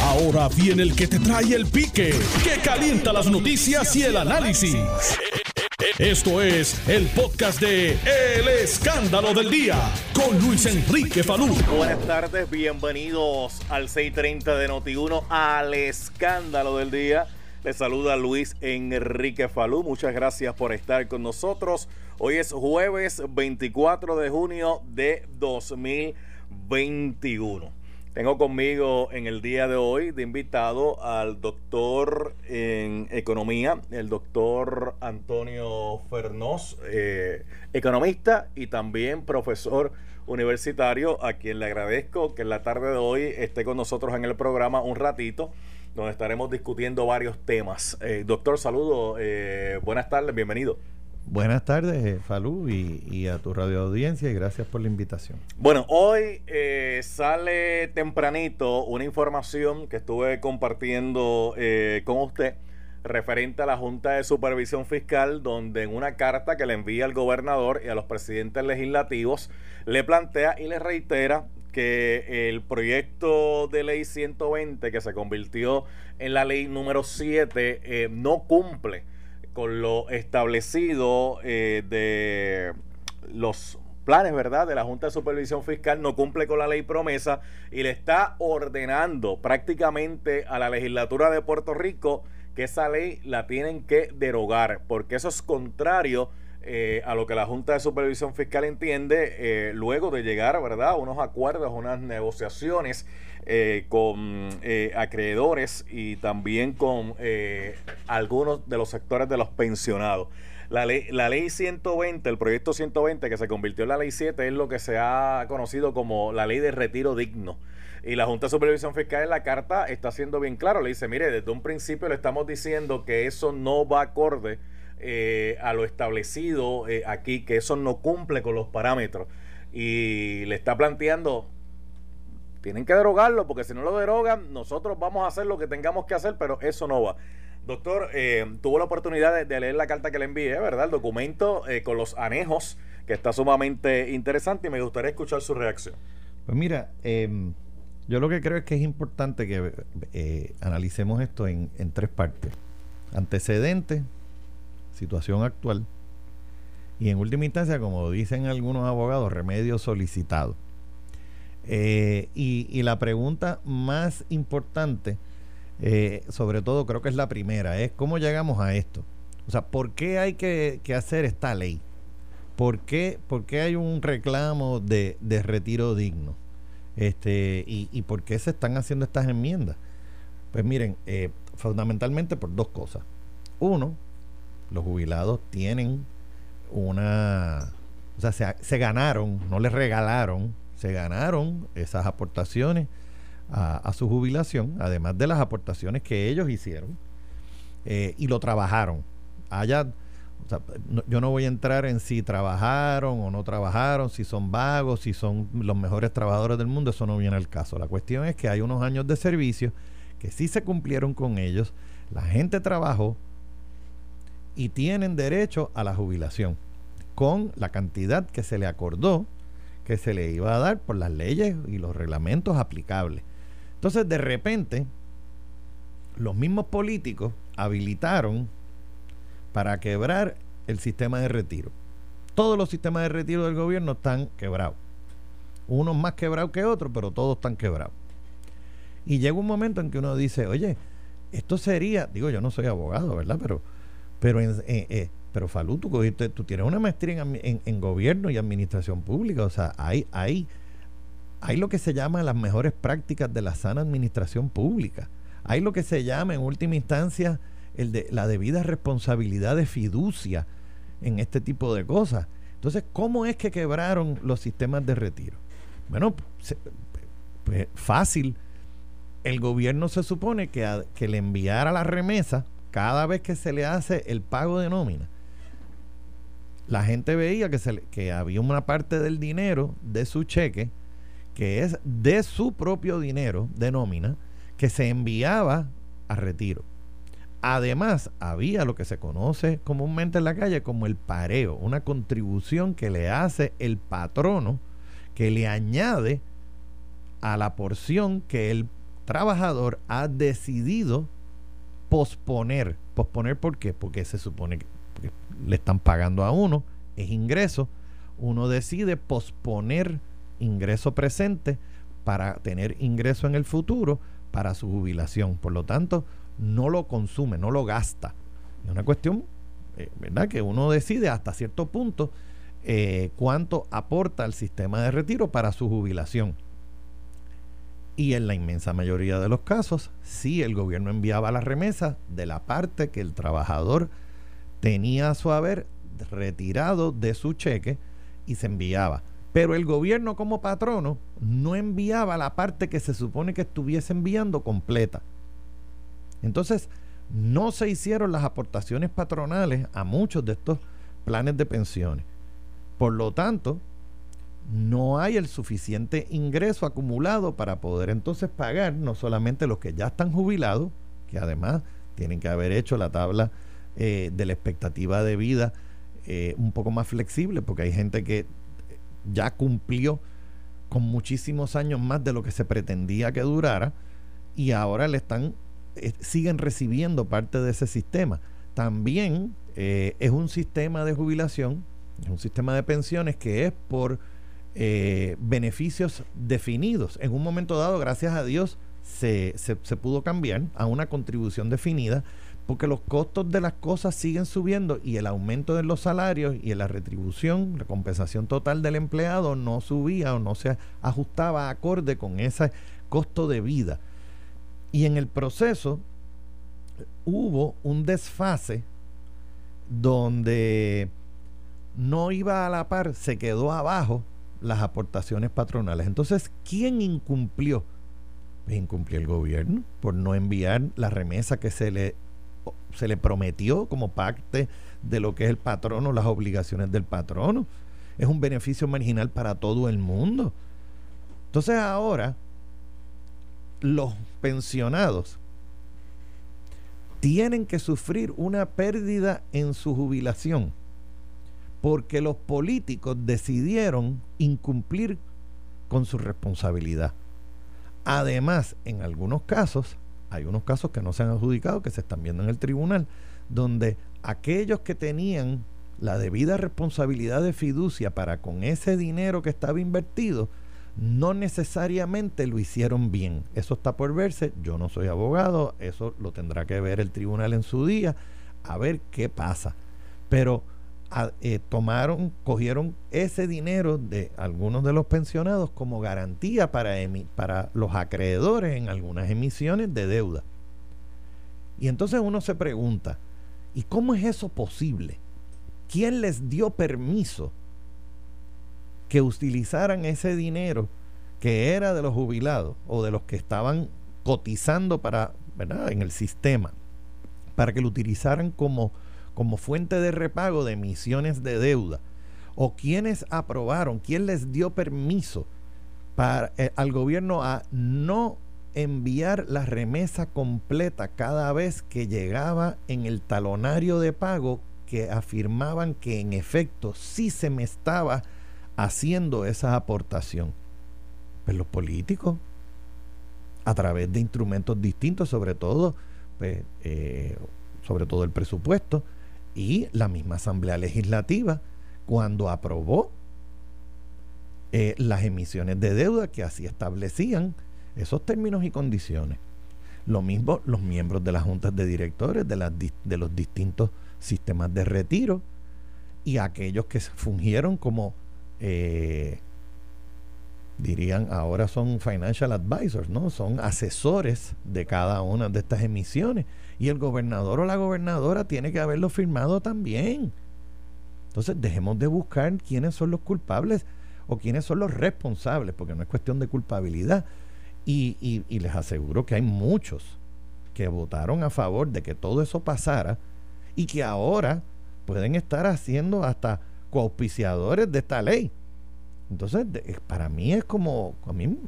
Ahora viene el que te trae el pique, que calienta las noticias y el análisis. Esto es el podcast de El Escándalo del Día con Luis Enrique Falú. Buenas tardes, bienvenidos al 6:30 de Noti1 al Escándalo del Día. Les saluda Luis Enrique Falú. Muchas gracias por estar con nosotros. Hoy es jueves 24 de junio de 2021. Tengo conmigo en el día de hoy de invitado al doctor en economía, el doctor Antonio Fernós, eh, economista y también profesor universitario, a quien le agradezco que en la tarde de hoy esté con nosotros en el programa un ratito, donde estaremos discutiendo varios temas. Eh, doctor, saludo, eh, buenas tardes, bienvenido. Buenas tardes, eh, Falú, y, a tu radio audiencia, y gracias por la invitación. Bueno, hoy eh, sale tempranito una información que estuve compartiendo eh, con usted referente a la Junta de Supervisión Fiscal, donde en una carta que le envía al gobernador y a los presidentes legislativos, le plantea y le reitera que el proyecto de ley 120, que se convirtió en la ley número 7, no cumple con lo establecido eh, de los planes, ¿verdad?, de la Junta de Supervisión Fiscal, no cumple con la ley promesa y le está ordenando prácticamente a la legislatura de Puerto Rico que esa ley la tienen que derogar, porque eso es contrario eh, a lo que la Junta de Supervisión Fiscal entiende eh, luego de llegar, ¿verdad?, a unos acuerdos, unas negociaciones eh, con eh, acreedores y también con eh, algunos de los sectores de los pensionados. La ley, la ley 120, el proyecto 120 que se convirtió en la ley 7 es lo que se ha conocido como la ley de retiro digno. Y la Junta de Supervisión Fiscal en la carta está siendo bien claro. Le dice, mire, desde un principio le estamos diciendo que eso no va acorde a lo establecido aquí, que eso no cumple con los parámetros. Y le está planteando tienen que derogarlo porque si no lo derogan, nosotros vamos a hacer lo que tengamos que hacer, pero eso no va. Doctor, eh, tuvo la oportunidad de, leer la carta que le envié, ¿verdad? El documento eh, con los anejos, que está sumamente interesante y me gustaría escuchar su reacción. Pues mira, em, yo lo que creo es que es importante que eh, analicemos esto en, en tres partes. Antecedente, situación actual y en última instancia, como dicen algunos abogados, remedio solicitado. Eh, y, la pregunta más importante, eh, sobre todo creo que es la primera, es cómo llegamos a esto. O sea, ¿por qué hay que, hacer esta ley? ¿Por qué, hay un reclamo de, retiro digno? Este, y, por qué se están haciendo estas enmiendas? Pues miren, eh, fundamentalmente por dos cosas. Uno, los jubilados tienen una... O sea, se, se ganaron, no les regalaron se ganaron esas aportaciones a, su jubilación, además de las aportaciones que ellos hicieron eh, y lo trabajaron. Allá, yo no voy a entrar en si trabajaron o no trabajaron, si son vagos, si son los mejores trabajadores del mundo, eso no viene al caso. La cuestión es que hay unos años de servicio que sí se cumplieron con ellos, la gente trabajó y tienen derecho a la jubilación con la cantidad que se le acordó que se le iba a dar por las leyes y los reglamentos aplicables. Entonces, de repente, los mismos políticos habilitaron para quebrar el sistema de retiro. Todos los sistemas de retiro del gobierno están quebrados. Unos más quebrados que otros, pero todos están quebrados. Y llega un momento en que uno dice, oye, esto sería, digo, yo no soy abogado, ¿verdad? Pero, pero en, eh, pero Falú, tú, tú tienes una maestría en, gobierno y administración pública. O sea, hay, hay, hay lo que se llama las mejores prácticas de la sana administración pública. Hay lo que se llama, en última instancia, el de la debida responsabilidad de fiducia en este tipo de cosas. Entonces, ¿cómo es que quebraron los sistemas de retiro? Bueno, pues, fácil. El gobierno se supone que, que le enviara la remesa cada vez que se le hace el pago de nómina la gente veía que, se, que había una parte del dinero de su cheque, que es de su propio dinero de nómina, que se enviaba a retiro. Además, había lo que se conoce comúnmente en la calle como el pareo, una contribución que le hace el patrono, que le añade a la porción que él trabajador ha decidido posponer. ¿Posponer por qué? Porque se supone que le están pagando a uno, es ingreso. Uno decide posponer ingreso presente para tener ingreso en el futuro para su jubilación. Por lo tanto, no lo consume, no lo gasta. Es una cuestión, eh, ¿verdad? Que uno decide hasta cierto punto eh, cuánto aporta al sistema de retiro para su jubilación. Y en la inmensa mayoría de los casos, sí, el gobierno enviaba la remesa de la parte que el trabajador tenía a su haber retirado de su cheque y se enviaba. Pero el gobierno como patrono no enviaba la parte que se supone que estuviese enviando completa. Entonces, no se hicieron las aportaciones patronales a muchos de estos planes de pensiones. Por lo tanto, no hay el suficiente ingreso acumulado para poder entonces pagar no solamente los que ya están jubilados, que además tienen que haber hecho la tabla eh, de la expectativa de vida eh, un poco más flexible, porque hay gente que ya cumplió con muchísimos años más de lo que se pretendía que durara y ahora le están eh, siguen recibiendo parte de ese sistema. También eh, es un sistema de jubilación, es un sistema de pensiones que es por eh, beneficios definidos. En un momento dado, gracias a Dios, se, se pudo cambiar a una contribución definida porque los costos de las cosas siguen subiendo y el aumento de los salarios y la retribución, la compensación total del empleado no subía o no se ajustaba acorde con ese costo de vida. Y en el proceso hubo un desfase donde no iba a la par, se quedó abajo las aportaciones patronales. Entonces, ¿quién incumplió? Pues incumplió el gobierno por no enviar la remesa que se le se le prometió como parte de lo que es el patrono, las obligaciones del patrono. Es un beneficio marginal para todo el mundo. Entonces ahora los pensionados tienen que sufrir una pérdida en su jubilación porque los políticos decidieron incumplir con su responsabilidad. Además, en algunos casos, hay unos casos que no se han adjudicado, que se están viendo en el tribunal, donde aquellos que tenían la debida responsabilidad de fiducia para con ese dinero que estaba invertido, no necesariamente lo hicieron bien. Eso está por verse, yo no soy abogado, eso lo tendrá que ver el tribunal en su día, a ver qué pasa. Pero eh, tomaron, cogieron ese dinero de algunos de los pensionados como garantía para, para los acreedores en algunas emisiones de deuda. Y entonces uno se pregunta, ¿y cómo es eso posible? ¿Quién les dio permiso que utilizaran ese dinero que era de los jubilados o de los que estaban cotizando para, ¿verdad? en el sistema, para que lo utilizaran como como fuente de repago de emisiones de deuda? ¿O quiénes aprobaron, quién les dio permiso para, eh, al gobierno a no enviar la remesa completa cada vez que llegaba en el talonario de pago que afirmaban que en efecto sí se me estaba haciendo esa aportación? Pues los políticos, a través de instrumentos distintos, sobre todo, pues, eh, sobre todo el presupuesto, y la misma Asamblea Legislativa, cuando aprobó eh, las emisiones de deuda que así establecían esos términos y condiciones. Lo mismo los miembros de las juntas de directores de, los distintos sistemas de retiro y aquellos que fungieron como, eh, dirían, ahora son financial advisors, ¿no? Son asesores de cada una de estas emisiones y el gobernador o la gobernadora tiene que haberlo firmado también. Entonces dejemos de buscar quiénes son los culpables o quiénes son los responsables, porque no es cuestión de culpabilidad. Y, y, les aseguro que hay muchos que votaron a favor de que todo eso pasara y que ahora pueden estar haciendo hasta coauspiciadores de esta ley. Entonces, para mí es como, a mí,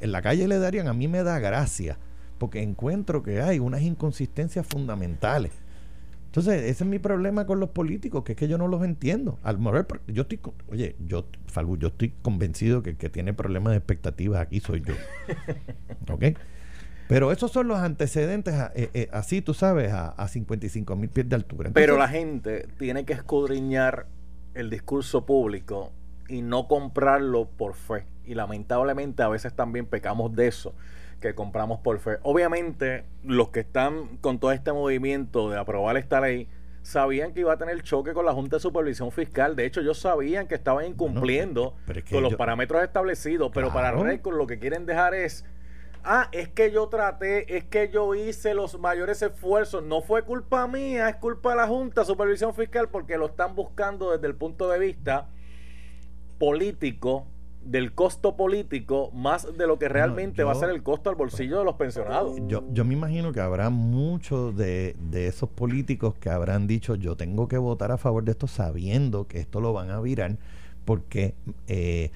en la calle le darían, a mí me da gracia porque encuentro que hay unas inconsistencias fundamentales. Entonces, ese es mi problema con los políticos, que es que yo no los entiendo. Al mover, yo estoy, oye, yo, Falbu, yo estoy convencido que el que tiene problemas de expectativas aquí soy yo. ¿Ok? Pero esos son los antecedentes, eh, eh, así tú sabes, a, a 55 mil pies de altura. Pero la gente tiene que escudriñar el discurso público y no comprarlo por fe. Y lamentablemente a veces también pecamos de eso, que compramos por fe. Obviamente los que están con todo este movimiento de aprobar esta ley, sabían que iba a tener choque con la Junta de Supervisión Fiscal. De hecho, ellos sabían que estaban incumpliendo con los parámetros establecidos, pero para récord lo que quieren dejar es, ah, es que yo traté, es que yo hice los mayores esfuerzos, no fue culpa mía, es culpa de la Junta de Supervisión Fiscal porque lo están buscando desde el punto de vista político del costo político más de lo que realmente va a ser el costo al bolsillo de los pensionados. Yo, yo me imagino que habrá muchos de, esos políticos que habrán dicho yo tengo que votar a favor de esto sabiendo que esto lo van a virar porque eh,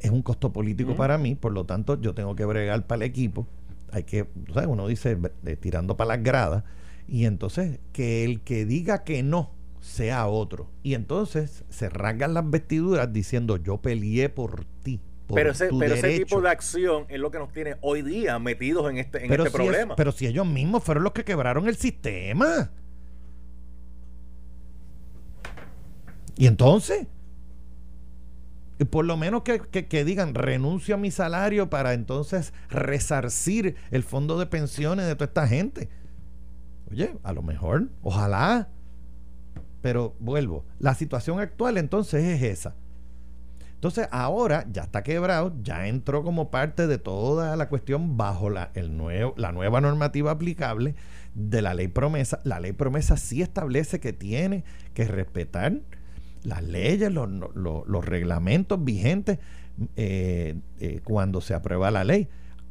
es un costo político para mí, por lo tanto yo tengo que bregar para el equipo. Hay que, ¿sabes? uno dice tirando para las gradas y entonces que el que diga que no sea otro. Y entonces se rasgan las vestiduras diciendo yo peleé por ti. pero ese, pero ese tipo de acción es lo que nos tiene hoy día metidos en este, en este problema. pero si ellos mismos fueron los que quebraron el sistema. Y entonces, y por lo menos que, que, digan renuncio a mi salario para entonces resarcir el fondo de pensiones de toda esta gente. Oye, a lo mejor, ojalá pero vuelvo, la situación actual entonces es esa. Entonces ahora ya está quebrado, ya entró como parte de toda la cuestión bajo la, el nuevo, la nueva normativa aplicable de la ley promesa. La ley promesa sí establece que tiene que respetar las leyes, los, los, reglamentos vigentes eh, eh, cuando se aprueba la ley.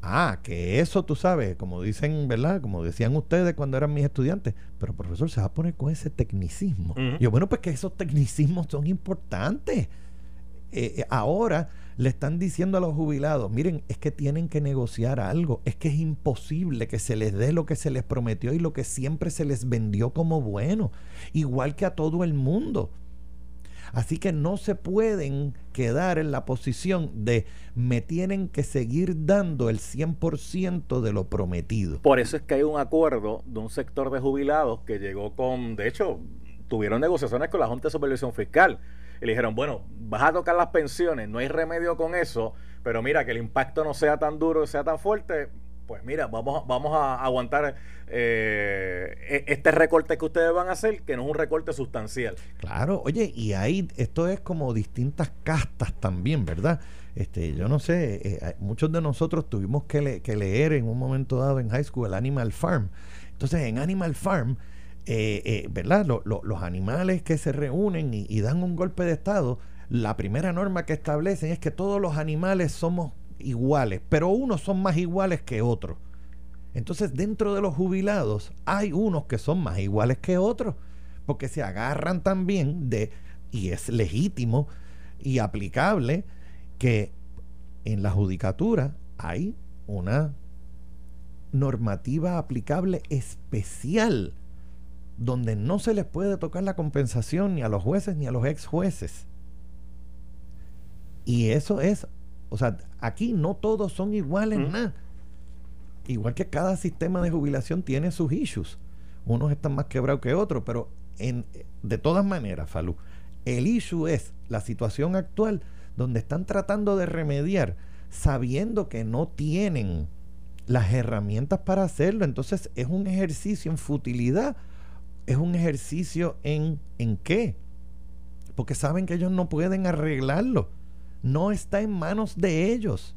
Ah, que eso tú sabes, como dicen, ¿verdad? Como decían ustedes cuando eran mis estudiantes, pero profesor se va a poner con ese tecnicismo. Yo, bueno, pues que esos tecnicismos son importantes. Eh, eh, ahora le están diciendo a los jubilados, miren, es que tienen que negociar algo, es que es imposible que se les dé lo que se les prometió y lo que siempre se les vendió como bueno, igual que a todo el mundo. Así que no se pueden quedar en la posición de me tienen que seguir dando el 100% de lo prometido. Por eso es que hay un acuerdo de un sector de jubilados que llegó con, de hecho, tuvieron negociaciones con la Junta de Supervisión Fiscal. Y le dijeron, bueno, vas a tocar las pensiones, no hay remedio con eso, pero mira, que el impacto no sea tan duro, sea tan fuerte, pues mira, vamos, vamos a aguantar eh, e, este recorte que ustedes van a hacer, que no es un recorte sustancial. Claro, oye, y ahí esto es como distintas castas también, ¿verdad? Este, yo no sé, eh, muchos de nosotros tuvimos que, leer en un momento dado en high school Animal Farm. Entonces, en Animal Farm, eh, ¿verdad? los animales que se reúnen y dan un golpe de estado, la primera norma que establecen es que todos los animales somos iguales, pero unos son más iguales que otros. Entonces, dentro de los jubilados hay unos que son más iguales que otros, porque se agarran también de, y es legítimo y aplicable, que en la judicatura hay una normativa aplicable especial donde no se les puede tocar la compensación ni a los jueces ni a los ex jueces. Y eso es o sea, aquí no todos son iguales, nada. Igual que cada sistema de jubilación tiene sus issues. Unos están más quebrados que otros, pero en, de todas maneras, Falú, el issue es la situación actual donde están tratando de remediar sabiendo que no tienen las herramientas para hacerlo. Entonces es un ejercicio en futilidad, es un ejercicio en, en qué, porque saben que ellos no pueden arreglarlo no está en manos de ellos.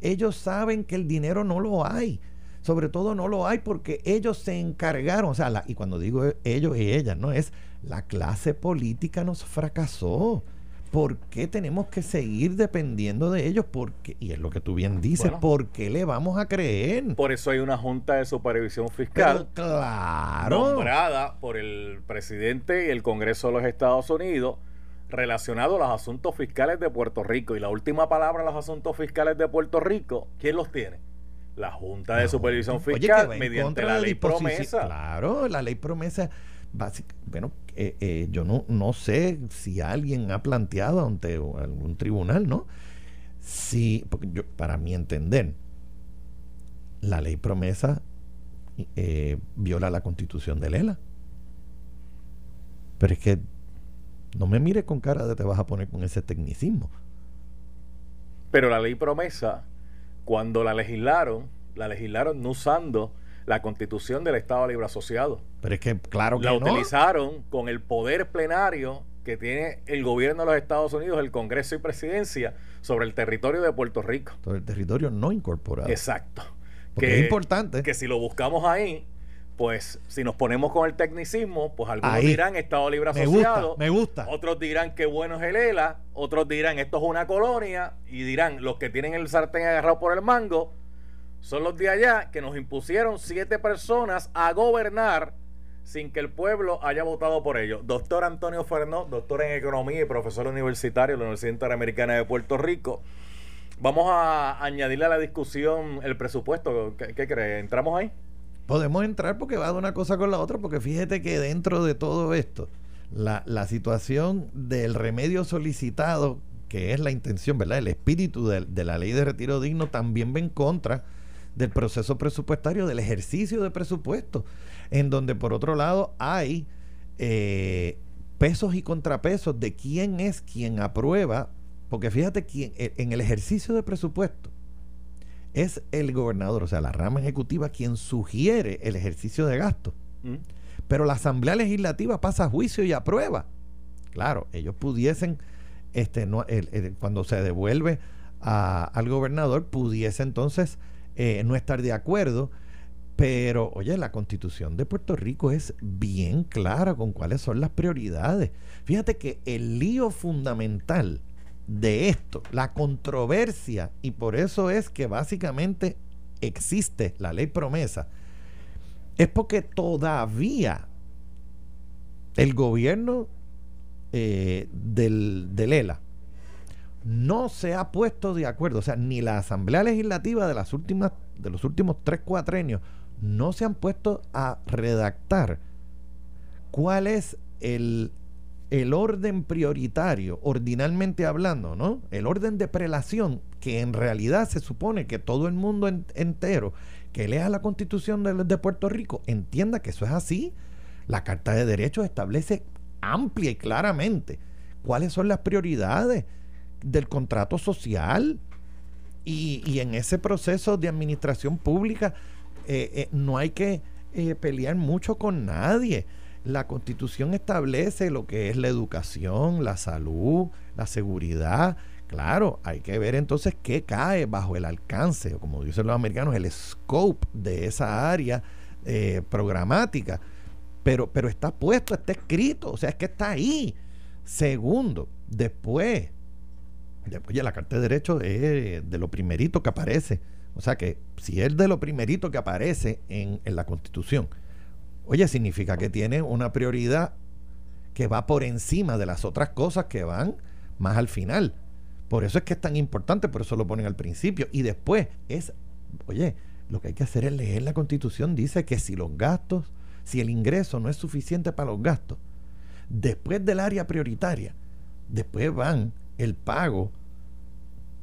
Ellos saben que el dinero no lo hay. Sobre todo no lo hay porque ellos se encargaron, o sea, y cuando digo ellos y ellas, no es la clase política nos fracasó. ¿Por qué tenemos que seguir dependiendo de ellos? Porque, y es lo que tú bien dices, ¿por qué le vamos a creer? Por eso hay una Junta de Supervisión Fiscal claro. nombrada por el presidente y el Congreso de los Estados Unidos relacionado a los asuntos fiscales de Puerto Rico. Y la última palabra los asuntos fiscales de Puerto Rico, ¿quién los tiene? La Junta de Supervisión Fiscal mediante la ley promesa. Claro, la ley promesa. bueno, eh, eh, yo no, no sé si alguien ha planteado ante algún tribunal, ¿no? Si, porque yo, para mi entender, la ley promesa eh, viola la constitución de Lela. Pero es que no me mires con cara de te vas a poner con ese tecnicismo. Pero la ley promesa, cuando la legislaron, la legislaron no usando la constitución del Estado Libre Asociado. Pero es que, claro que La utilizaron con el poder plenario que tiene el gobierno de los Estados Unidos, el Congreso y Presidencia, sobre el territorio de Puerto Rico. Sobre el territorio no incorporado. Exacto. Porque es importante. Que si lo buscamos ahí, pues si nos ponemos con el tecnicismo, pues algunos dirán Estado Libre Asociado. Me gusta, Otros dirán que bueno es el ELA. Otros dirán esto es una colonia. Y dirán los que tienen el sartén agarrado por el mango son los de allá que nos impusieron siete personas a gobernar sin que el pueblo haya votado por ellos. Doctor Antonio Fernó, doctor en economía y profesor universitario de la Universidad Interamericana de Puerto Rico. Vamos a añadirle a la discusión el presupuesto. ¿Qué, qué cree? ¿Entramos ahí? Podemos entrar porque va de una cosa con la otra, porque fíjate que dentro de todo esto, la, la situación del remedio solicitado, que es la intención, ¿verdad? El espíritu de, la ley de retiro digno también va en contra del proceso presupuestario, del ejercicio de presupuesto, en donde por otro lado hay eh, pesos y contrapesos de quién es quien aprueba, porque fíjate, quién, en el ejercicio de presupuesto es el gobernador, o sea, la rama ejecutiva quien sugiere el ejercicio de gasto. Mm. Pero la Asamblea Legislativa pasa a juicio y aprueba. Claro, ellos pudiesen, este, no, cuando se devuelve al gobernador, pudiese entonces eh, no estar de acuerdo. Pero, oye, la constitución de Puerto Rico es bien clara con cuáles son las prioridades. Fíjate que el lío fundamental de esto, la controversia, y por eso es que básicamente existe la ley promesa, es porque todavía el gobierno eh, del, ELA, no se ha puesto de acuerdo, o sea, ni la Asamblea Legislativa de las últimas de los últimos tres cuatrenios no se han puesto a redactar cuál es el, el orden prioritario, ordinalmente hablando, ¿no? El orden de prelación, que en realidad se supone que todo el mundo entero que lea la constitución de, Puerto Rico entienda que eso es así. La Carta de Derechos establece amplia y claramente cuáles son las prioridades del contrato social. Y, en ese proceso de administración pública eh, eh, no hay que eh, pelear mucho con nadie. La constitución establece lo que es la educación, la salud, la seguridad. Claro, hay que ver entonces qué cae bajo el alcance, o como dicen los americanos, el scope de esa área programática. Pero, pero está puesto, está escrito, o sea, es que está ahí. Segundo, después Oye, la Carta de Derechos es de lo primerito que aparece. O sea que si es de lo primerito que aparece en, en la Constitución, oye, significa que tiene una prioridad que va por encima de las otras cosas que van más al final. Por eso es que es tan importante, por eso lo ponen al principio. Y después es, oye, lo que hay que hacer es leer la constitución. Dice que si los gastos, si el ingreso no es suficiente para los gastos, después del área prioritaria, después van el pago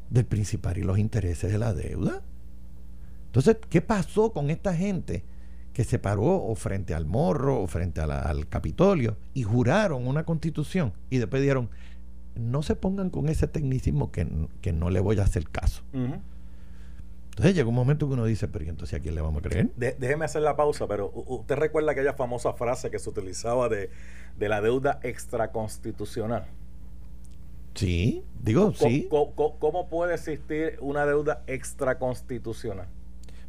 del principal y los intereses de la deuda. Entonces, ¿qué pasó con esta gente que se paró o frente al morro o frente al Capitolio y juraron una constitución y después dijeron, no se pongan con ese tecnicismo que, no le voy a hacer caso? Entonces llega un momento que uno dice, pero entonces a quién le vamos a creer? déjeme hacer la pausa, pero usted recuerda aquella famosa frase que se utilizaba de, de la deuda extraconstitucional. Sí, digo, sí. ¿cómo, puede existir una deuda extraconstitucional?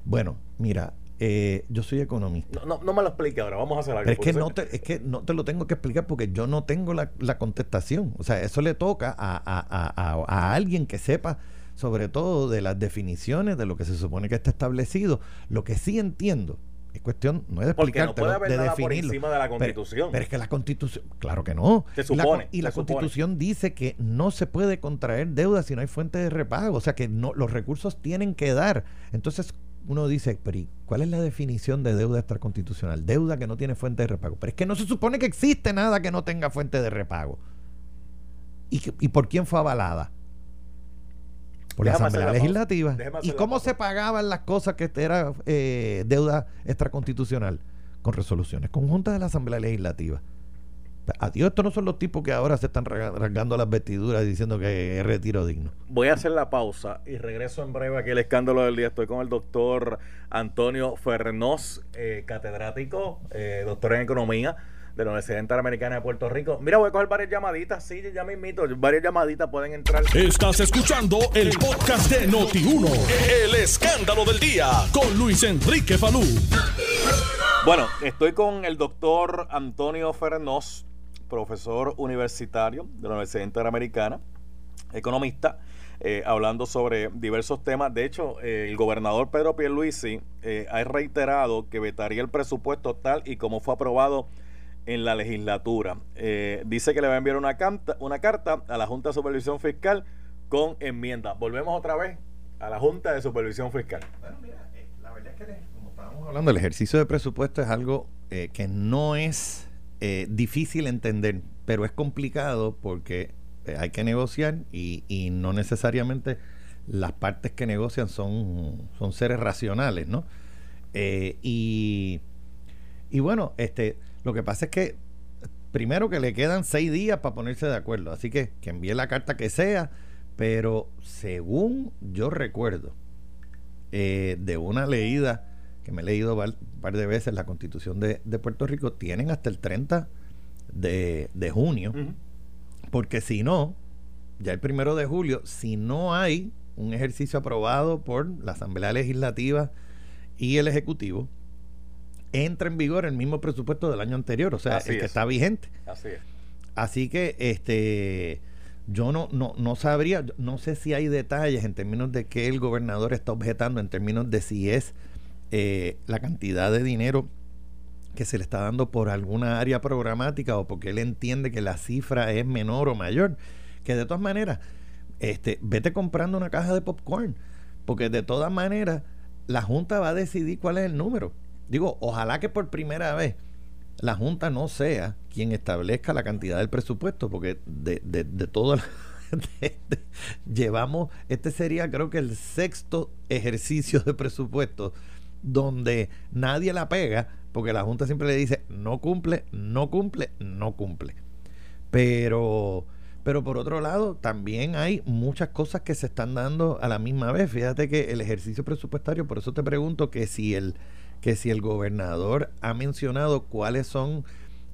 Bueno, mira, eh, yo soy economista. No, no, me lo explique ahora, vamos a hacer algo. es que, no te, es que no te lo tengo que explicar porque yo no tengo la, contestación. O sea, eso le toca a, alguien que sepa sobre todo de las definiciones de lo que se supone que está establecido. Lo que sí entiendo es cuestión, no es de explicarte, no de definirlo. Por encima de la constitución. Pero, es que la constitución, claro que no. Se supone. Y la, constitución dice que no se puede contraer deuda si no hay fuente de repago. O sea que no, los recursos tienen que dar. Entonces uno dice, pero ¿cuál es la definición de deuda extraconstitucional? Deuda que no tiene fuente de repago. Pero es que no se supone que existe nada que no tenga fuente de repago. ¿Y, y por quién fue avalada? por la Asamblea Legislativa. ¿Y cómo se pagaban las cosas que era eh, deuda extraconstitucional? Con resoluciones conjuntas de la Asamblea Legislativa. Adiós, estos no son los tipos que ahora se están rasgando las vestiduras diciendo que es retiro digno. Voy a hacer la pausa y regreso en breve aquí al escándalo del día. Estoy con el doctor Antonio Fernós, eh, catedrático, eh, doctor en economía de la Universidad Interamericana de Puerto Rico. Mira, voy a coger varias llamaditas. Sí, ya me invito. Varias llamaditas pueden entrar. Estás escuchando el podcast de Noti1. El escándalo del día con Luis Enrique Falú. Bueno, estoy con el doctor Antonio Fernós, profesor universitario de la Universidad Interamericana, economista. Eh, hablando sobre diversos temas. De hecho, eh, el gobernador Pedro Pierluisi eh, ha reiterado que vetaría el presupuesto tal y como fue aprobado en la legislatura. Eh, dice que le va a enviar una, carta, una carta a la Junta de Supervisión Fiscal con enmienda. Volvemos otra vez a la Junta de Supervisión Fiscal. Bueno, mira, eh, la verdad es que, como estábamos hablando, el ejercicio de presupuesto es algo eh, que no es difícil entender, pero es complicado porque hay que negociar y, y, no necesariamente las partes que negocian son, son seres racionales, ¿no? y, y bueno, este lo que pasa es que primero que le quedan seis días para ponerse de acuerdo, así que que envíe la carta que sea, pero según yo recuerdo eh, de una leída que me he leído un par de veces la constitución de, Puerto Rico, tienen hasta el 30 de, junio, porque si no, ya el primero de julio, si no hay un ejercicio aprobado por la Asamblea Legislativa y el Ejecutivo, entra en vigor el mismo presupuesto del año anterior, o sea, el que está vigente. Así es. Así que este yo no, no, no sabría, no sé si hay detalles en términos de que el gobernador está objetando, en términos de si es eh, la cantidad de dinero que se le está dando por alguna área programática o porque él entiende que la cifra es menor o mayor. Que de todas maneras, este, vete comprando una caja de popcorn, porque de todas maneras la Junta va a decidir cuál es el número. Digo, ojalá que por primera vez la Junta no sea quien establezca la cantidad del presupuesto, porque de, de, de todo llevamos, este sería creo que el sexto ejercicio de presupuesto donde nadie la pega, porque la Junta siempre le dice no cumple, no cumple, no cumple. Pero, pero por otro lado, también hay muchas cosas que se están dando a la misma vez. Fíjate que el ejercicio presupuestario, por eso te pregunto que si el que si el gobernador ha mencionado cuáles son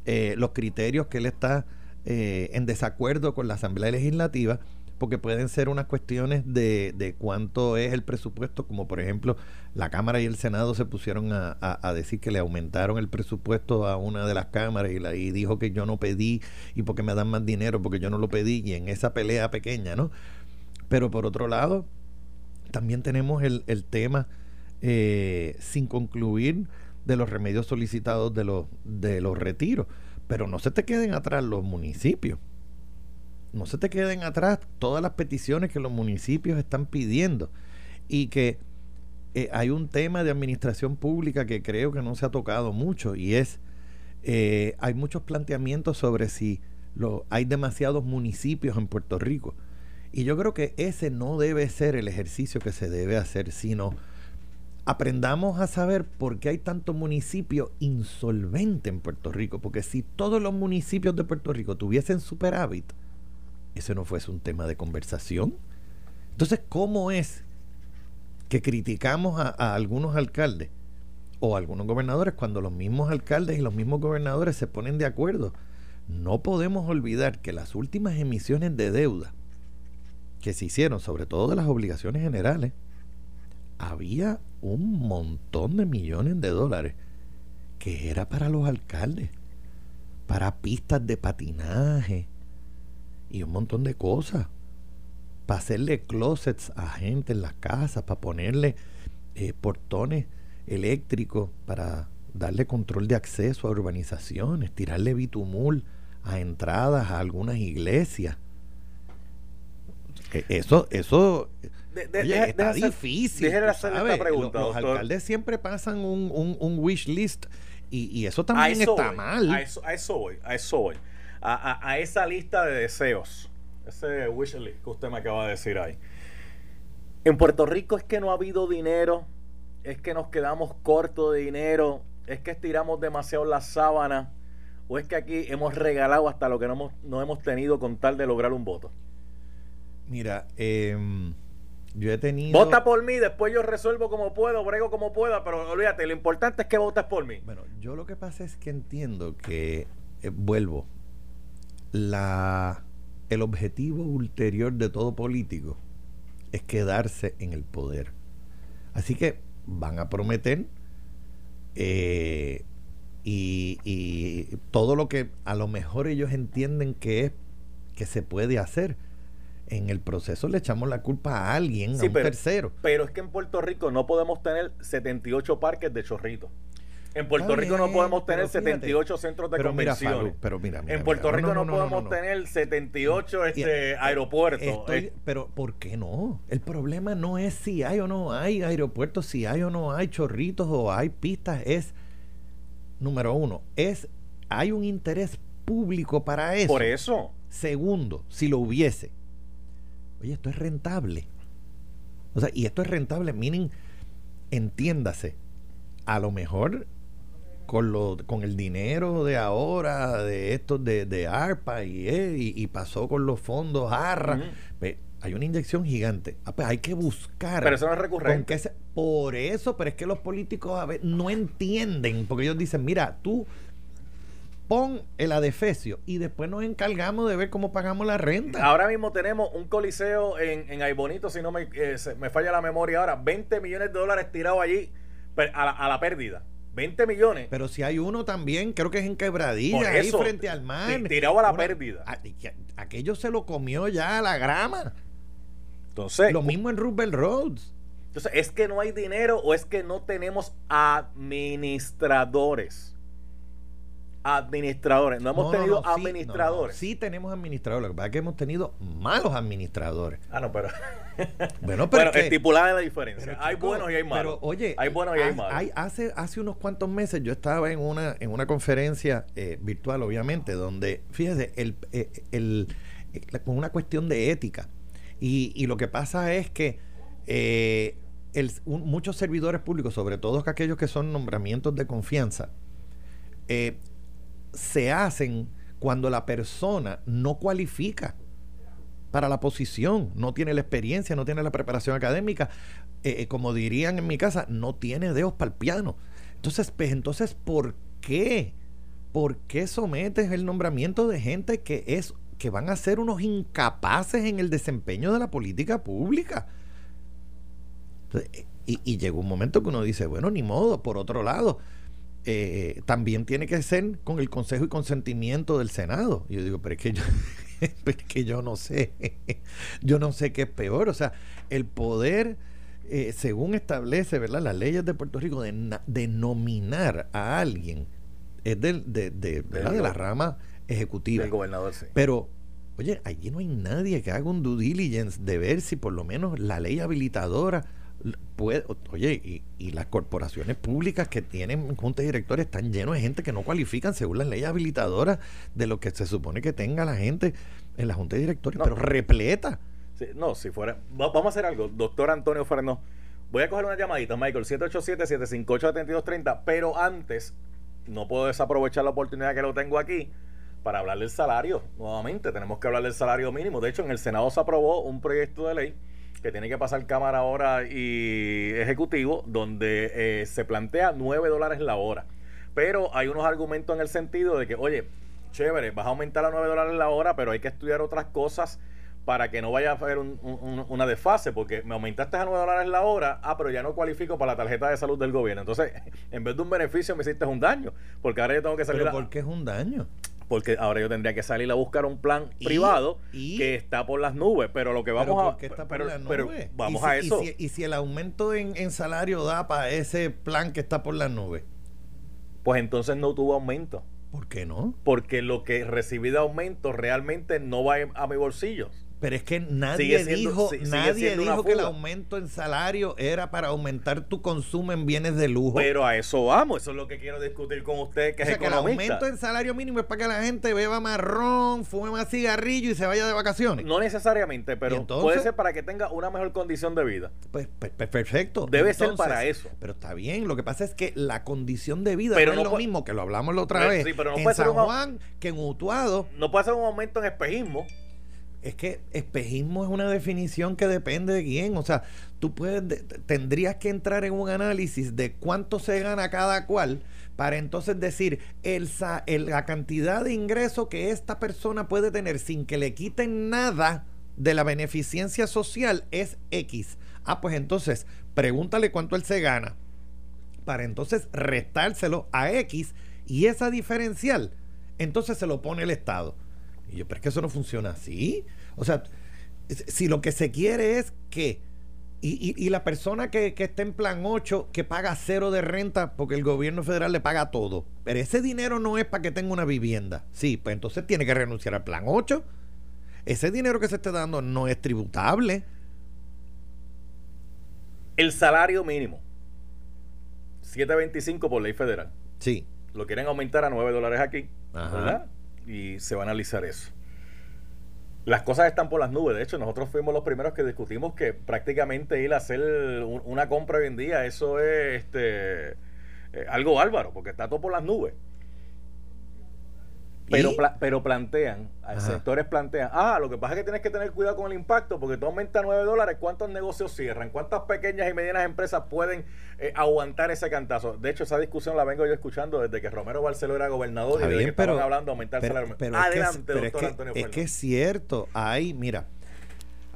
eh, los criterios que él está eh, en desacuerdo con la Asamblea Legislativa, porque pueden ser unas cuestiones de, de, cuánto es el presupuesto, como por ejemplo la Cámara y el Senado se pusieron a, a, decir que le aumentaron el presupuesto a una de las cámaras y, dijo que yo no pedí y porque me dan más dinero, porque yo no lo pedí, y en esa pelea pequeña, ¿no? Pero por otro lado, también tenemos el, el tema eh, sin concluir de los remedios solicitados de los, de los retiros. Pero no se te queden atrás los municipios. No se te queden atrás todas las peticiones que los municipios están pidiendo. Y que eh, hay un tema de administración pública que creo que no se ha tocado mucho y es, eh, hay muchos planteamientos sobre si hay demasiados municipios en Puerto Rico. Y yo creo que ese no debe ser el ejercicio que se debe hacer, sino aprendamos a saber por qué hay tanto municipio insolvente en Puerto Rico. Porque si todos los municipios de Puerto Rico tuviesen superávit, ese no fuese un tema de conversación. Entonces, ¿cómo es que criticamos a, algunos alcaldes o a algunos gobernadores cuando los mismos alcaldes y los mismos gobernadores se ponen de acuerdo? No podemos olvidar que las últimas emisiones de deuda que se hicieron, sobre todo de las obligaciones generales, había un montón de millones de dólares que era para los alcaldes, para pistas de patinaje y un montón de cosas, para hacerle closets a gente en las casas, para ponerle eh, portones eléctricos, para darle control de acceso a urbanizaciones, tirarle bitumul a entradas a algunas iglesias. E, eso, eso de, está difícil. pregunta. Los, alcaldes siempre pasan un, un, wish list y, eso también está mal. A eso, a eso voy, a eso voy. A, esa lista de deseos, ese wish list que usted me acaba de decir ahí. En Puerto Rico es que no ha habido dinero, es que nos quedamos cortos de dinero, es que estiramos demasiado la sábana, o es que aquí hemos regalado hasta lo que no hemos, no hemos tenido con tal de lograr un voto. Mira, eh, yo he tenido. Vota por mí, después yo resuelvo como puedo, brego como pueda, pero olvídate, lo importante es que votes por mí. Bueno, yo lo que pasa es que entiendo que, eh, vuelvo, la, el objetivo ulterior de todo político es quedarse en el poder. Así que van a prometer eh, y, y, todo lo que a lo mejor ellos entienden que es que se puede hacer. En el proceso le echamos la culpa a alguien, a un tercero. Pero es que en Puerto Rico no podemos tener 78 parques de chorritos. En Puerto Rico no podemos tener 78 centros de convenciones. pero mira, en Puerto Rico no, podemos tener 78 este, aeropuertos. pero ¿por qué no? El problema no es si hay o no hay aeropuertos, si hay o no hay chorritos o hay pistas. Es, número uno, es hay un interés público para eso. Por eso. Segundo, si lo hubiese, oye, esto es rentable. O sea, y esto es rentable, meaning, entiéndase, a lo mejor con, lo, con el dinero de ahora, de estos de, de ARPA eh, y, y, pasó con los fondos ARRA. hay una inyección gigante. Ah, pues hay que buscar. Pero eso no es recurrente. por eso, pero es que los políticos a ver, no entienden, porque ellos dicen, mira, tú pon el adefesio y después nos encargamos de ver cómo pagamos la renta. Ahora mismo tenemos un coliseo en, en Aybonito, si no me, eh, me falla la memoria ahora, 20 millones de dólares tirados allí a la, a la pérdida. 20 millones. Pero si hay uno también, creo que es en Quebradilla, ahí frente al mar. Tirado a la pérdida. aquello se lo comió ya a la grama. Entonces. Lo mismo en Roosevelt Roads. Entonces, ¿es que no hay dinero o es que no tenemos administradores? Administradores. No hemos tenido administradores. Sí, tenemos administradores. Lo que pasa es que hemos tenido malos administradores. Ah, no, pero. bueno, pero. bueno, estipulada la diferencia. hay buenos y hay malos. Pero, oye, hay buenos y hay malos. hace, hace unos cuantos meses yo estaba en una, en una conferencia eh, virtual, obviamente, donde, fíjese, el, eh, el, con una cuestión de ética. Y, y, lo que pasa es que. Eh, muchos servidores públicos, sobre todo aquellos que son nombramientos de confianza, eh, se hacen cuando la persona no cualifica para la posición, no tiene la experiencia, no tiene la preparación académica, eh, eh, como dirían en mi casa, no tiene dedos para el piano. Entonces, pues, entonces, ¿por qué? ¿Por qué sometes el nombramiento de gente que es que van a ser unos incapaces en el desempeño de la política pública? y, y llegó un momento que uno dice, bueno, ni modo, por otro lado, eh, también tiene que ser con el consejo y consentimiento del Senado. Y yo digo, pero es que yo, que yo no sé, yo no sé qué es peor. O sea, el poder, eh, según establece ¿verdad? las leyes de Puerto Rico, de, nominar a alguien, es de, de, de, de la rama ejecutiva. Del gobernador, Pero, oye, allí no hay nadie que haga un due diligence de ver si por lo menos la ley habilitadora Puede, oye, y, las corporaciones públicas que tienen juntas de directores están llenos de gente que no cualifican según las leyes habilitadoras de lo que se supone que tenga la gente en la junta de directores, pero repleta. no, si fuera. vamos a hacer algo, doctor Antonio Fernández. Voy a coger una llamadita, Michael, 787-758-7230, pero antes, no puedo desaprovechar la oportunidad que lo tengo aquí para hablar del salario. Nuevamente, tenemos que hablar del salario mínimo. De hecho, en el Senado se aprobó un proyecto de ley que tiene que pasar Cámara ahora y Ejecutivo, donde eh, se plantea 9 dólares la hora. Pero hay unos argumentos en el sentido de que, oye, chévere, vas a aumentar a 9 dólares la hora, pero hay que estudiar otras cosas para que no vaya a haber una desfase, porque me aumentaste a 9 dólares la hora, ah, pero ya no cualifico para la tarjeta de salud del gobierno. Entonces, en vez de un beneficio, me hiciste un daño, porque ahora yo tengo que salir. ¿Pero por qué es un daño? Porque ahora yo tendría que salir a buscar un plan privado que está por las nubes, pero lo que vamos a pero, pero, vamos a eso. Y si, el aumento en, salario da para ese plan que está por las nubes, pues entonces no tuvo aumento. ¿Por qué no? Porque lo que recibí de aumento realmente no va a mi bolsillo. Pero es que nadie dijo, nadie dijo que el aumento en salario era para aumentar tu consumo en bienes de lujo. Pero a eso vamos, eso es lo que quiero discutir con usted, que es que el aumento en salario mínimo es para que la gente beba marrón, fume más cigarrillo y se vaya de vacaciones. No necesariamente, pero puede ser para que tenga una mejor condición de vida. Pues, pues, pues perfecto. Debe ser para eso. Pero está bien, lo que pasa es que la condición de vida no, es lo mismo que lo hablamos la otra vez en San Juan que en Utuado. No puede ser un aumento en espejismo es que espejismo es una definición que depende de quién. O sea, tú puedes, tendrías que entrar en un análisis de cuánto se gana cada cual para entonces decir el, la cantidad de ingreso que esta persona puede tener sin que le quiten nada de la beneficencia social es X. Ah, pues entonces pregúntale cuánto él se gana para entonces restárselo a X y esa diferencial entonces se lo pone el Estado. Y yo, pero es que eso no funciona así. O sea, si lo que se quiere es que, y, la persona que, que está en plan 8, que paga cero de renta porque el gobierno federal le paga todo, pero ese dinero no es para que tenga una vivienda. Sí, pues entonces tiene que renunciar al plan 8. Ese dinero que se está dando no es tributable. El salario mínimo. 7.25 por ley federal. Sí. Lo quieren aumentar a 9 dólares aquí. ¿verdad? Y se va a analizar eso. Las cosas están por las nubes. De hecho, nosotros fuimos los primeros que discutimos que prácticamente ir a hacer una compra hoy en día, eso es este, eh, algo bárbaro, porque está todo por las nubes. Pero, pero plantean, sectores plantean, ah, lo que pasa es que tienes que tener cuidado con el impacto, porque tú aumentas 9 dólares, ¿cuántos negocios cierran? ¿Cuántas pequeñas y medianas empresas pueden eh, aguantar ese cantazo? De hecho, esa discusión la vengo yo escuchando desde que Romero Barceló era gobernador y que pero, hablando de aumentar el salario. Adelante, doctor Antonio Es que es cierto, hay, mira,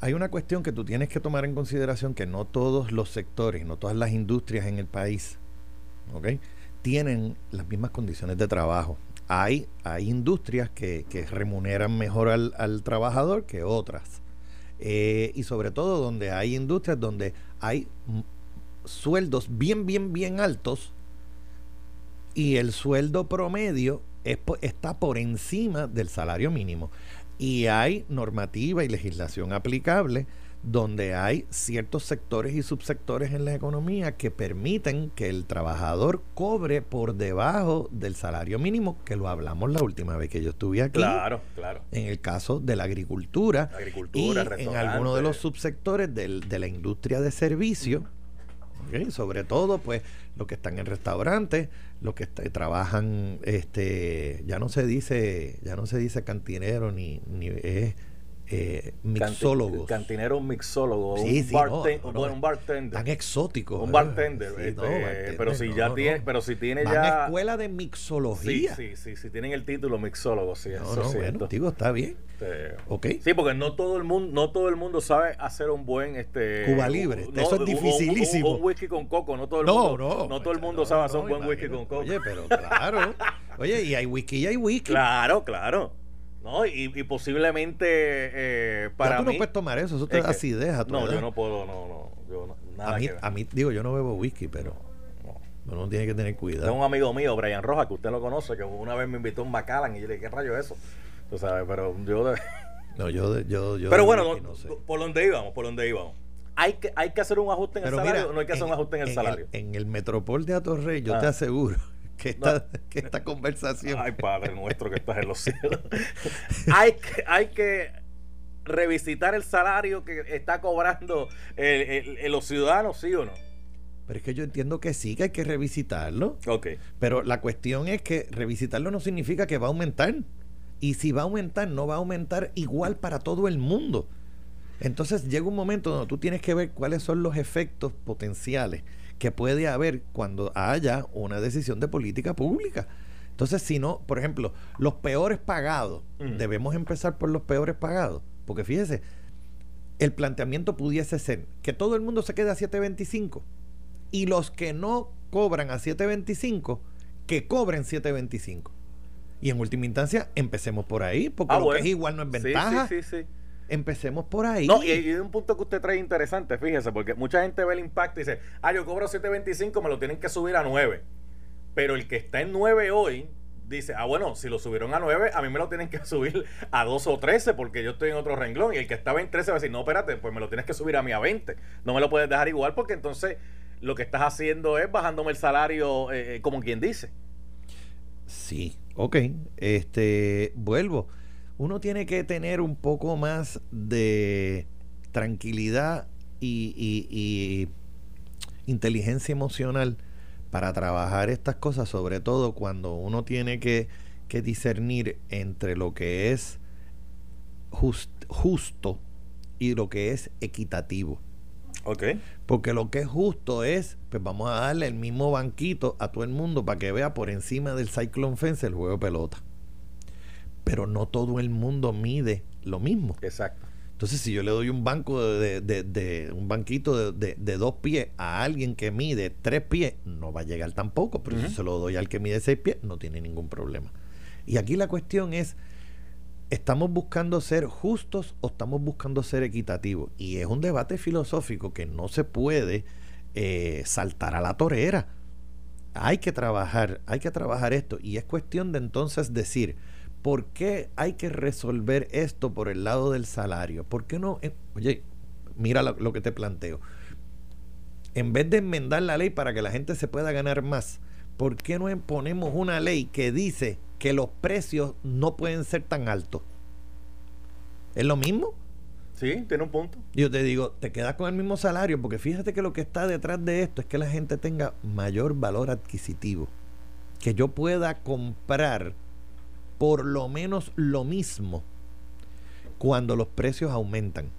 hay una cuestión que tú tienes que tomar en consideración que no todos los sectores, no todas las industrias en el país, ¿ok? Tienen las mismas condiciones de trabajo hay, hay industrias que, remuneran mejor al, trabajador que otras. Eh, y sobre todo donde hay industrias donde hay sueldos bien, bien, bien altos y el sueldo promedio está por encima del salario mínimo. Y hay normativa y legislación aplicable donde hay ciertos sectores y subsectores en la economía que permiten que el trabajador cobre por debajo del salario mínimo, que lo hablamos la última vez que yo estuve aquí. Claro, claro. En el caso de la agricultura, agricultura y en algunos de los subsectores de la industria de servicios, sobre todo pues los que están en restaurantes, los que trabajan, este, ya no se dice, ya no se dice cantinero ni, ni es eh, mixólogos. Cantinero mixólogo. Sí, un, bartender. Tan exótico. Un bartender. Este, pero si ya tiene, pero si tiene ya. escuela de mixología. Sí, sí, sí, si tienen el título mixólogo, sí. No, no, bueno, digo, está bien. Este, Sí, porque no todo el mundo, no todo el mundo sabe hacer un buen este Cuba libre. eso es dificilísimo. Un, whisky con coco, no todo el mundo. No, no, todo el mundo sabe hacer un buen whisky con coco. Oye, pero claro. Oye, y hay whisky y hay whisky. Claro, claro. No, y, posiblemente eh, para tú no puedes tomar eso, eso te da acidez a No, yo no puedo, no, no. Yo nada a, mí, a mí, digo, yo no bebo whisky, pero uno tiene que tener cuidado. Tengo un amigo mío, Brian Rojas, que usted lo conoce, que una vez me invitó a un Macallan y yo le dije, ¿qué rayo es eso? Tú sabes, pero yo... No, yo, yo, yo Pero bueno, por donde íbamos, por donde íbamos. Hay que, hay que hacer un ajuste en el salario, no hay que hacer un ajuste en el salario. en el Metropol de Atorrey, yo te ah. aseguro que esta, que esta conversación. Ay, Padre nuestro que estás en los cielos. hay, que, hay que revisitar el salario que está cobrando los ciudadanos, ¿sí o no? Pero es que yo entiendo que sí, que hay que revisitarlo. Ok. Pero la cuestión es que revisitarlo no significa que va a aumentar. Y si va a aumentar, no va a aumentar igual para todo el mundo. Entonces llega un momento donde tú tienes que ver cuáles son los efectos potenciales que puede haber cuando haya una decisión de política pública. Entonces, si no, por ejemplo, los peores pagados, debemos empezar por los peores pagados, porque fíjese, el planteamiento pudiese ser que todo el mundo se quede a 7.25 y los que no cobran a 7.25, que cobren 7.25. Y en última instancia, empecemos por ahí, porque ah, lo que es igual no es ventaja. Sí, sí, sí, Empecemos por ahí. No, y hay un punto que usted trae interesante, fíjese, porque mucha gente ve el impacto y dice, ah, yo cobro 7.25, me lo tienen que subir a 9. Pero el que está en 9 hoy, dice, ah, bueno, si lo subieron a 9, a mí me lo tienen que subir a 12 o 13 porque yo estoy en otro renglón. Y el que estaba en 13 va a decir, no, espérate, pues me lo tienes que subir a mí a 20. No me lo puedes dejar igual porque entonces lo que estás haciendo es bajándome el salario eh, eh, como quien dice. Sí, ok. Este, vuelvo. Uno tiene que tener un poco más de tranquilidad y inteligencia emocional para trabajar estas cosas, sobre todo cuando uno tiene que, discernir entre lo que es justo y lo que es equitativo. Ok. Porque lo que es justo es, pues vamos a darle el mismo banquito a todo el mundo para que vea por encima del Cyclone Fence el juego de pelota. Pero no todo el mundo mide lo mismo. Exacto. Entonces, si yo le doy un banco de, un banquito de, dos pies a alguien que mide tres pies, no va a llegar tampoco. Pero si se lo doy al que mide seis pies, no tiene ningún problema. Y aquí la cuestión es, ¿estamos buscando ser justos o estamos buscando ser equitativos? Y es un debate filosófico que no se puede eh, saltar a la torera. Hay que trabajar, hay que trabajar esto. Y es cuestión de entonces decir, ¿por qué hay que resolver esto por el lado del salario? ¿Por qué no? Eh, oye, mira lo, que te planteo. En vez de enmendar la ley para que la gente se pueda ganar más, ¿por qué no ponemos una ley que dice que los precios no pueden ser tan altos? ¿Es lo mismo? Sí, tiene un punto. Yo te digo, te quedas con el mismo salario, porque fíjate que lo que está detrás de esto es que la gente tenga mayor valor adquisitivo. Que yo pueda comprar por lo menos lo mismo cuando los precios aumentan.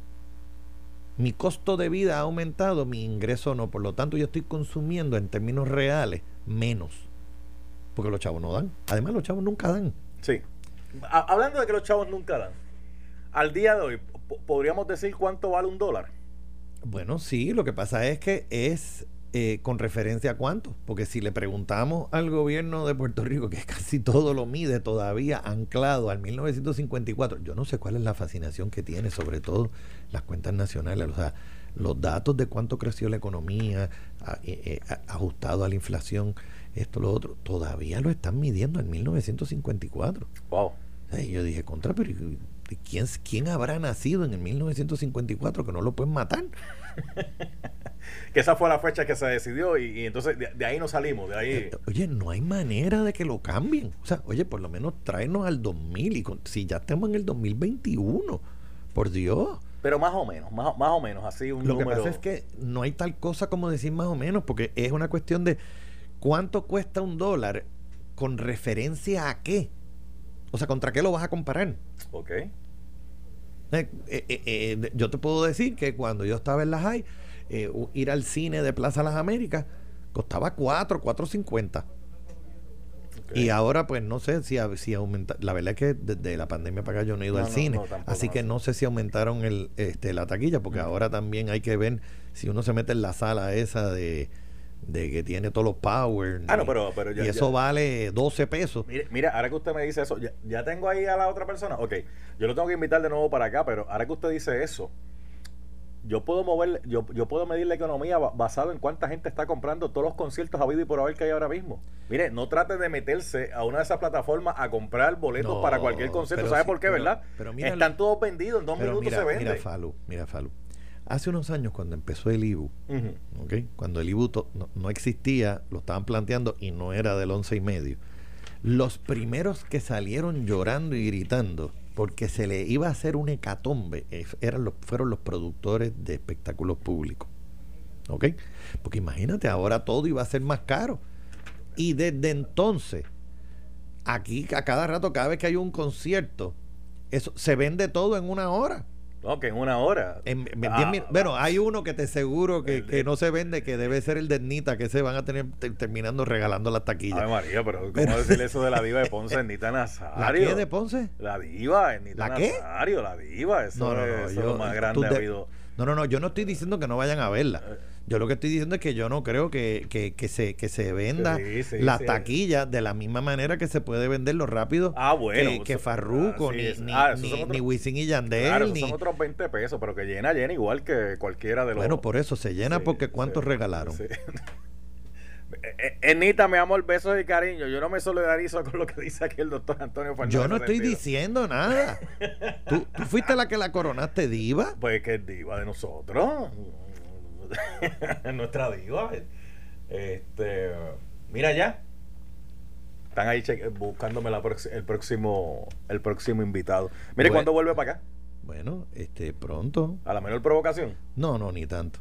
Mi costo de vida ha aumentado, mi ingreso no. Por lo tanto, yo estoy consumiendo en términos reales menos. Porque los chavos no dan. Además, los chavos nunca dan. Sí. hablando de que los chavos nunca dan, al día de hoy, ¿podríamos decir cuánto vale un dólar? Bueno, sí, lo que pasa es que es eh, con referencia a cuánto, porque si le preguntamos al gobierno de Puerto Rico, que casi todo lo mide todavía anclado al 1954, yo no sé cuál es la fascinación que tiene, sobre todo las cuentas nacionales, o sea, los datos de cuánto creció la economía, eh, eh, ajustado a la inflación, esto, lo otro, todavía lo están midiendo en 1954. Wow. yo dije, contra, pero ¿quién, ¿quién habrá nacido en el 1954 que no lo pueden matar? que esa fue la fecha que se decidió y, entonces de, ahí nos salimos, de ahí. Oye, no hay manera de que lo cambien. O sea, oye, por lo menos tráenos al 2000 y si ya estamos en el 2021, por Dios. Pero más o menos, más, más o menos, así un Lo que pasa es que no hay tal cosa como decir más o menos, porque es una cuestión de cuánto cuesta un dólar con referencia a qué. O sea, ¿contra qué lo vas a comparar? Ok. Eh, eh, eh, yo te puedo decir que cuando yo estaba en la high, ir al cine de Plaza Las Américas costaba 4, 4.50. Y ahora, pues no sé si, si aumenta. La verdad es que desde la pandemia para acá yo no he ido al cine. así que no sé si aumentaron el, este, la taquilla, porque ahora también hay que ver si uno se mete en la sala esa de de que tiene todos los power. Ah, no, pero, pero y eso vale 12 pesos. Mira, ahora que usted me dice eso, ya, tengo ahí a la otra persona. Ok, yo lo tengo que invitar de nuevo para acá, pero ahora que usted dice eso, yo puedo mover, yo, yo puedo medir la economía basado en cuánta gente está comprando todos los conciertos a vida y por haber que hay ahora mismo. Mire, no trate de meterse a una de esas plataformas a comprar boletos para cualquier concierto. ¿Sabe por qué, verdad? Pero Están todos vendidos, en dos minutos se venden. Mira, Falu, mira, Falu. Hace unos años, cuando empezó el IBU, cuando el IBU no, existía, lo estaban planteando y no era del once y medio, los primeros que salieron llorando y gritando porque se le iba a hacer un hecatombe eh, eran los, fueron los productores de espectáculos públicos. ¿Ok? Porque imagínate, ahora todo iba a ser más caro. Y desde entonces, aquí a cada rato, cada vez que hay un concierto, eso se vende todo en una hora. No, que en una hora. En, ah, bueno, hay uno que te seguro que, no se vende, que debe ser el de Nita, que se van a tener terminando regalando las taquillas. Ay, María, pero ¿cómo decir eso de la diva de Ponce, Nita Nazario? ¿La qué de Ponce? La diva, Nita ¿La qué? Nazario, la diva. Eso, no, no, es, lo más grande ha habido. No, no, no, yo no estoy diciendo que no vayan a verla. Eh, yo lo que estoy diciendo es que yo no creo que, que, que se, que se venda la taquilla de la misma manera que se puede vender lo rápido ah, bueno, que, Farruko, ni, ni, ah, ni, Wisin y Yandel. Claro, ni, son otros 20 pesos, pero que llena, llena igual que cualquiera de los. Bueno, por eso se llena porque ¿cuántos regalaron? Enita, mi amor, besos y cariño. Yo no me solidarizo con lo que dice aquí el doctor Antonio Fernández. Yo no estoy diciendo nada. ¿Tú, ¿Tú, fuiste la que la coronaste diva? Pues que es diva de nosotros. Nuestra diva. Este, mira ya. Están ahí buscándome la el próximo el próximo invitado. Mire, ¿cuándo vuelve para acá? Bueno, este pronto. ¿A la menor provocación? No, no, ni tanto.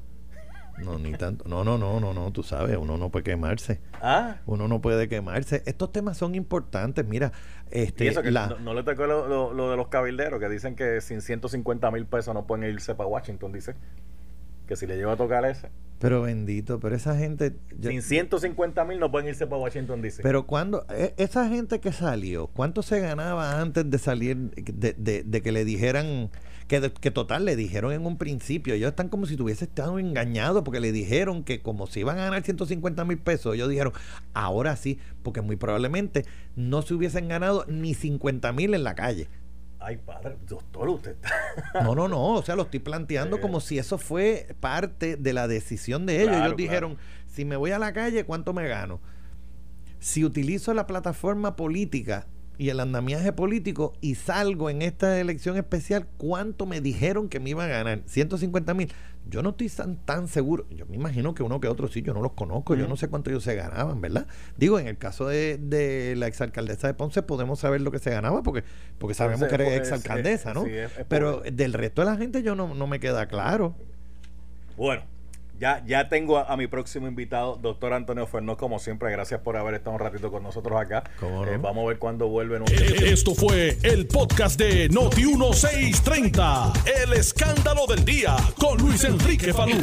No, ni tanto. No, no, no, no, no, tú sabes, uno no puede quemarse. Ah. Uno no puede quemarse. Estos temas son importantes. Mira, este. ¿Y eso que no, le tocó lo, lo, de los cabilderos que dicen que sin 150 mil pesos no pueden irse para Washington, dice. Que si le lleva a tocar ese. Pero bendito, pero esa gente. Sin 150 mil no pueden irse para Washington, dice. Pero cuando. E, esa gente que salió, ¿cuánto se ganaba antes de salir, de, de, de que le dijeran que, total le dijeron en un principio, ellos están como si tuviese estado engañados porque le dijeron que como si iban a ganar 150 mil pesos, ellos dijeron, ahora sí, porque muy probablemente no se hubiesen ganado ni 50 mil en la calle. Ay, padre, doctor, usted No, no, no, o sea, lo estoy planteando como si eso fue parte de la decisión de ellos. ellos dijeron, si me voy a la calle, ¿cuánto me gano? Si utilizo la plataforma política y el andamiaje político y salgo en esta elección especial, ¿cuánto me dijeron que me iba a ganar? 150 mil. Yo no estoy tan, tan seguro. Yo me imagino que uno que otro sí, yo no los conozco, yo no sé cuánto ellos se ganaban, ¿verdad? Digo, en el caso de, de la exalcaldesa de Ponce podemos saber lo que se ganaba porque, porque sabemos que era exalcaldesa, ¿no? Pero del resto de la gente yo no, no me queda claro. Bueno, ya, ya tengo a, mi próximo invitado, doctor Antonio Fernández, como siempre. Gracias por haber estado un ratito con nosotros acá. Eh, vamos a ver cuándo vuelven. Eh, esto fue el podcast de Noti1630. El escándalo del día con Luis Enrique Falú.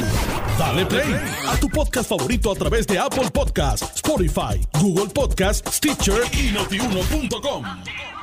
Dale play a tu podcast favorito a través de Apple Podcasts, Spotify, Google Podcasts, Stitcher y notiuno.com.